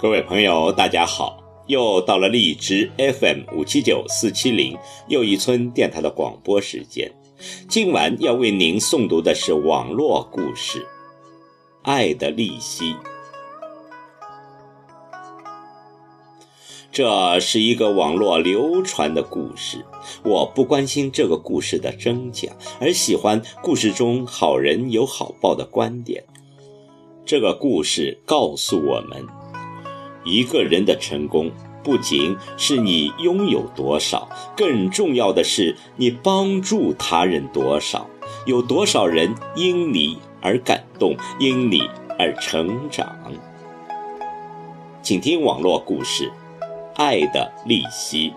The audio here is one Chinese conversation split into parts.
各位朋友，大家好！又到了荔枝 FM 五七九四七零又一村电台的广播时间。今晚要为您诵读的是网络故事《爱的利息》。这是一个网络流传的故事。我不关心这个故事的真假，而喜欢故事中好人有好报的观点。这个故事告诉我们。一个人的成功，不仅是你拥有多少，更重要的是你帮助他人多少，有多少人因你而感动，因你而成长。请听网络故事《爱的利息》。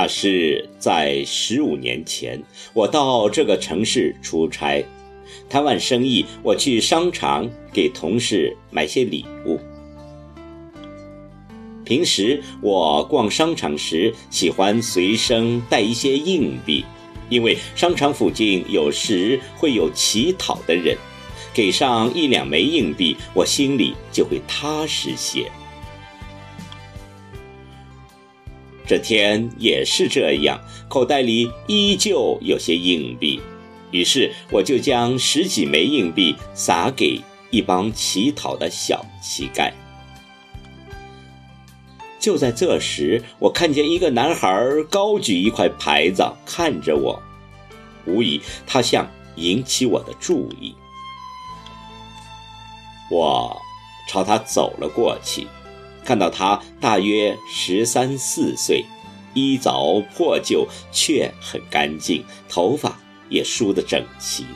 那是在十五年前，我到这个城市出差，谈完生意，我去商场给同事买些礼物。平时我逛商场时，喜欢随身带一些硬币，因为商场附近有时会有乞讨的人，给上一两枚硬币，我心里就会踏实些。这天也是这样，口袋里依旧有些硬币，于是我就将十几枚硬币撒给一帮乞讨的小乞丐。就在这时，我看见一个男孩高举一块牌子看着我，无疑他想引起我的注意。我朝他走了过去。看到他大约十三四岁，衣着破旧却很干净，头发也梳得整齐。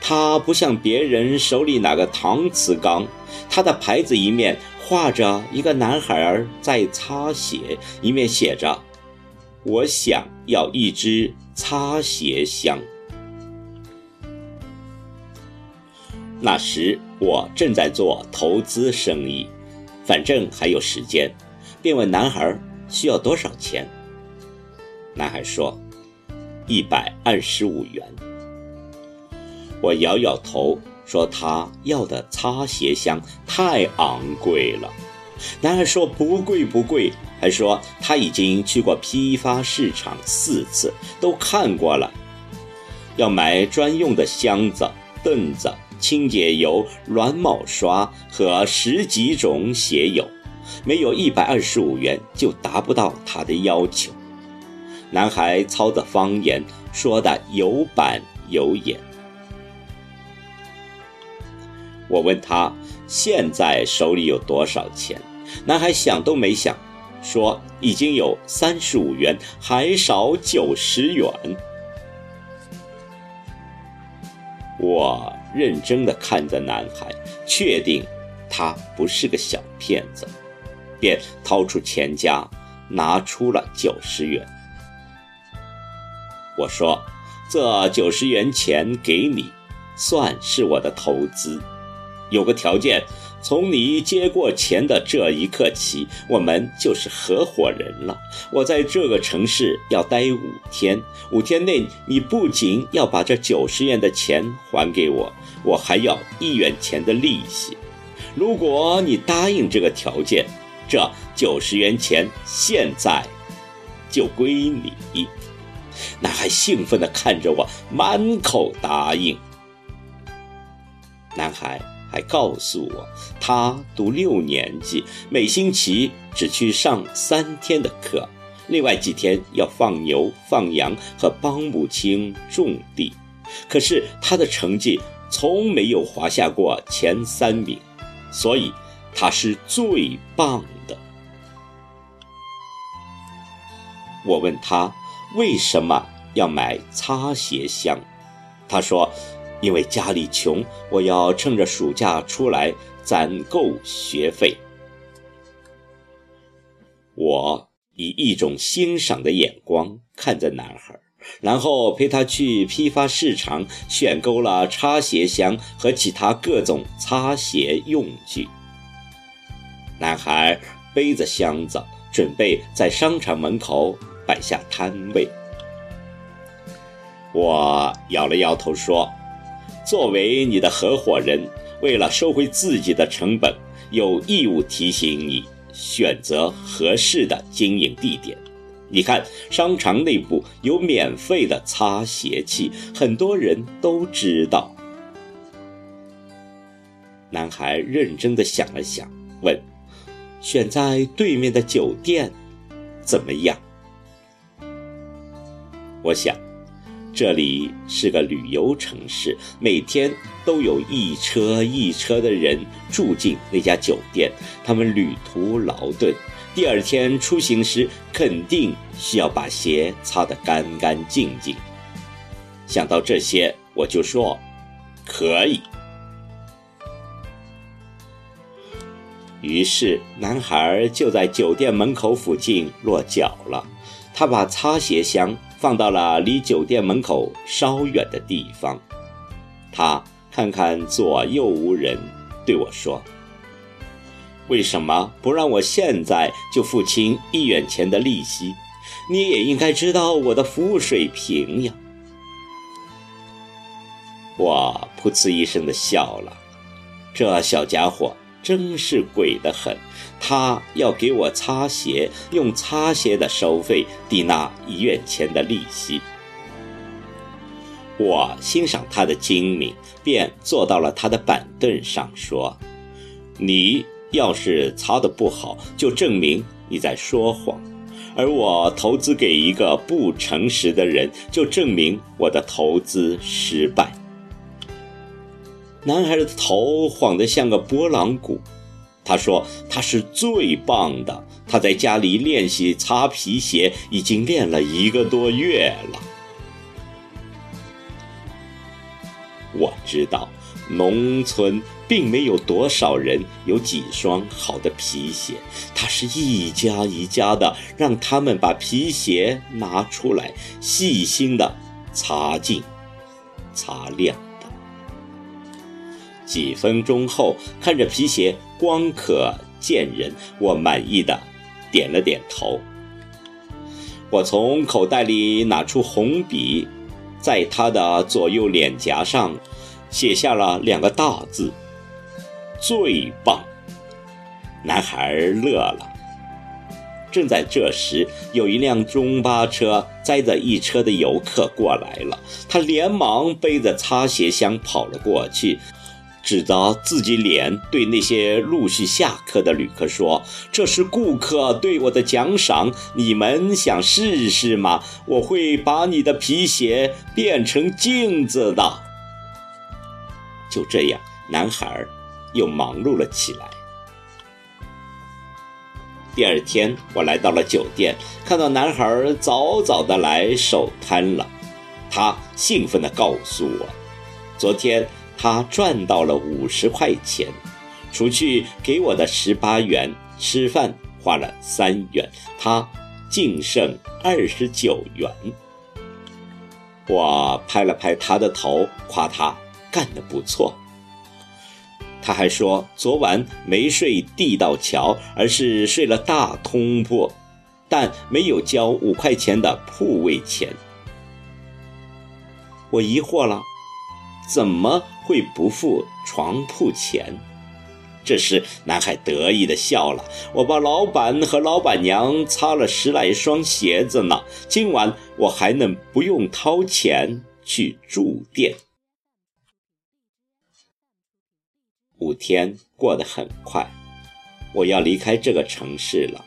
他不像别人手里拿个搪瓷缸，他的牌子一面画着一个男孩在擦鞋，一面写着：“我想要一只擦鞋箱。”那时我正在做投资生意。反正还有时间，便问男孩需要多少钱。男孩说：“一百二十五元。”我摇摇头说：“他要的擦鞋箱太昂贵了。”男孩说：“不贵不贵。”还说他已经去过批发市场四次，都看过了，要买专用的箱子、凳子。清洁油、软毛刷和十几种鞋油，没有一百二十五元就达不到他的要求。男孩操着方言，说的有板有眼。我问他现在手里有多少钱，男孩想都没想，说已经有三十五元，还少九十元。我。认真地看着男孩，确定他不是个小骗子，便掏出钱夹，拿出了九十元。我说：“这九十元钱给你，算是我的投资，有个条件。”从你接过钱的这一刻起，我们就是合伙人了。我在这个城市要待五天，五天内你不仅要把这九十元的钱还给我，我还要一元钱的利息。如果你答应这个条件，这九十元钱现在就归你。男孩兴奋地看着我，满口答应。男孩。还告诉我，他读六年级，每星期只去上三天的课，另外几天要放牛、放羊和帮母亲种地。可是他的成绩从没有滑下过前三名，所以他是最棒的。我问他为什么要买擦鞋箱，他说：“因为家里穷，我要趁着暑假出来攒够学费。”我以一种欣赏的眼光看着男孩，然后陪他去批发市场选购了擦鞋箱和其他各种擦鞋用具。男孩背着箱子，准备在商场门口。摆下摊位，我摇了摇头说：“作为你的合伙人，为了收回自己的成本，有义务提醒你选择合适的经营地点。你看，商场内部有免费的擦鞋器，很多人都知道。”男孩认真的想了想，问：“选在对面的酒店怎么样？”我想，这里是个旅游城市，每天都有一车一车的人住进那家酒店，他们旅途劳顿，第二天出行时肯定需要把鞋擦得干干净净。想到这些，我就说可以。于是，男孩就在酒店门口附近落脚了。他把擦鞋箱。放到了离酒店门口稍远的地方，他看看左右无人，对我说：“为什么不让我现在就付清一元钱的利息？你也应该知道我的服务水平呀。”我噗呲一声的笑了，这小家伙。真是鬼得很，他要给我擦鞋，用擦鞋的收费抵那一元钱的利息。我欣赏他的精明，便坐到了他的板凳上，说：“你要是擦得不好，就证明你在说谎；而我投资给一个不诚实的人，就证明我的投资失败。”男孩的头晃得像个拨浪鼓，他说：“他是最棒的，他在家里练习擦皮鞋，已经练了一个多月了。”我知道，农村并没有多少人有几双好的皮鞋，他是一家一家的让他们把皮鞋拿出来，细心的擦净、擦亮。几分钟后，看着皮鞋光可见人，我满意的点了点头。我从口袋里拿出红笔，在他的左右脸颊上写下了两个大字：“最棒。”男孩乐了。正在这时，有一辆中巴车载着一车的游客过来了，他连忙背着擦鞋箱跑了过去。指着自己脸，对那些陆续下课的旅客说：“这是顾客对我的奖赏，你们想试试吗？我会把你的皮鞋变成镜子的。”就这样，男孩又忙碌了起来。第二天，我来到了酒店，看到男孩早早的来守摊了，他兴奋地告诉我：“昨天。”他赚到了五十块钱，除去给我的十八元，吃饭花了三元，他净剩二十九元。我拍了拍他的头，夸他干得不错。他还说昨晚没睡地道桥，而是睡了大通铺，但没有交五块钱的铺位钱。我疑惑了。怎么会不付床铺钱？这时，男孩得意地笑了。我帮老板和老板娘擦了十来双鞋子呢。今晚我还能不用掏钱去住店。五天过得很快，我要离开这个城市了。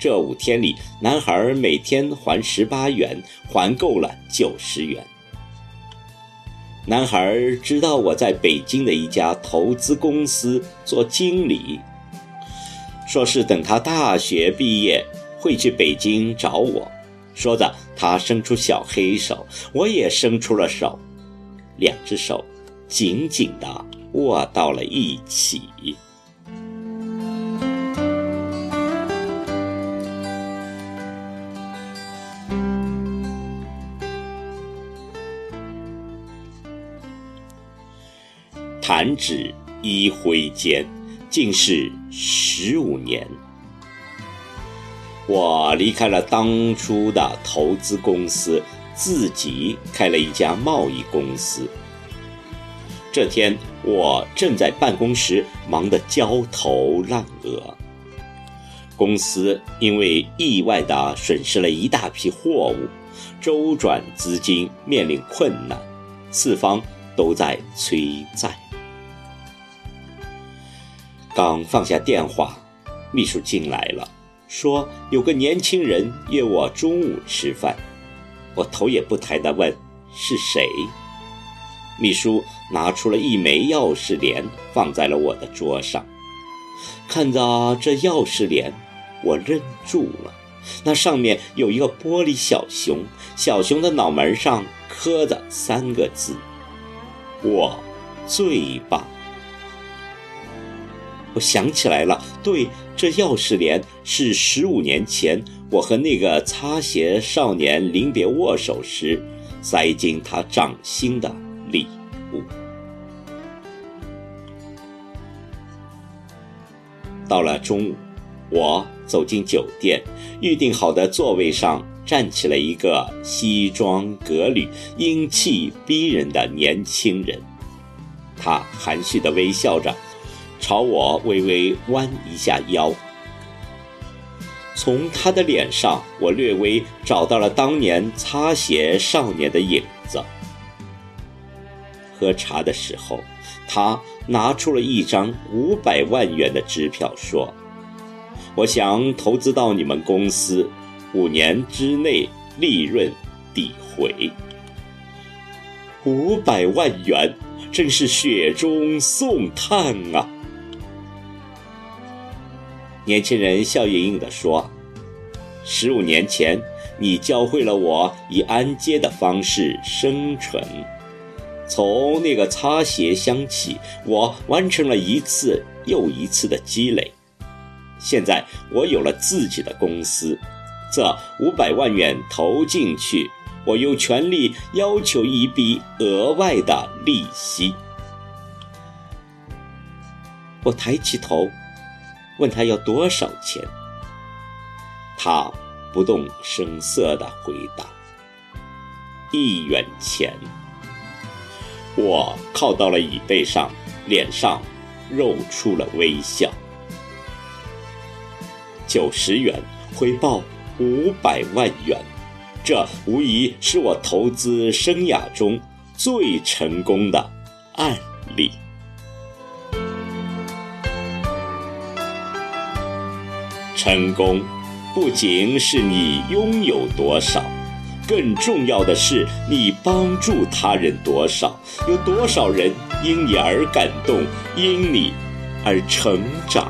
这五天里，男孩每天还十八元，还够了九十元。男孩知道我在北京的一家投资公司做经理，说是等他大学毕业会去北京找我。说着，他伸出小黑手，我也伸出了手，两只手紧紧地握到了一起。弹指一挥间，竟是十五年。我离开了当初的投资公司，自己开了一家贸易公司。这天，我正在办公室忙得焦头烂额。公司因为意外的损失了一大批货物，周转资金面临困难，四方都在催债。刚放下电话，秘书进来了。说有个年轻人约我中午吃饭，我头也不抬地问是谁。秘书拿出了一枚钥匙链，放在了我的桌上。看到这钥匙链，我愣住了。那上面有一个玻璃小熊，小熊的脑门上刻着三个字：“我最棒。”我想起来了，对，这钥匙链是十五年前我和那个擦鞋少年临别握手时塞进他掌心的礼物。到了中午，我走进酒店，预定好的座位上站起了一个西装革履、英气逼人的年轻人，他含蓄地微笑着。朝我微微弯一下腰，从他的脸上，我略微找到了当年擦鞋少年的影子。喝茶的时候，他拿出了一张五百万元的支票，说：“我想投资到你们公司，五年之内利润抵回。”五百万元，真是雪中送炭啊！年轻人笑盈盈地说：“十五年前，你教会了我以按揭的方式生存。从那个擦鞋箱起，我完成了一次又一次的积累。现在我有了自己的公司，这五百万元投进去，我有权利要求一笔额外的利息。”我抬起头。问他要多少钱，他不动声色地回答：“一元钱。”我靠到了椅背上，脸上露出了微笑。九十元回报五百万元，这无疑是我投资生涯中最成功的案例。成功，不仅是你拥有多少，更重要的是你帮助他人多少，有多少人因你而感动，因你而成长。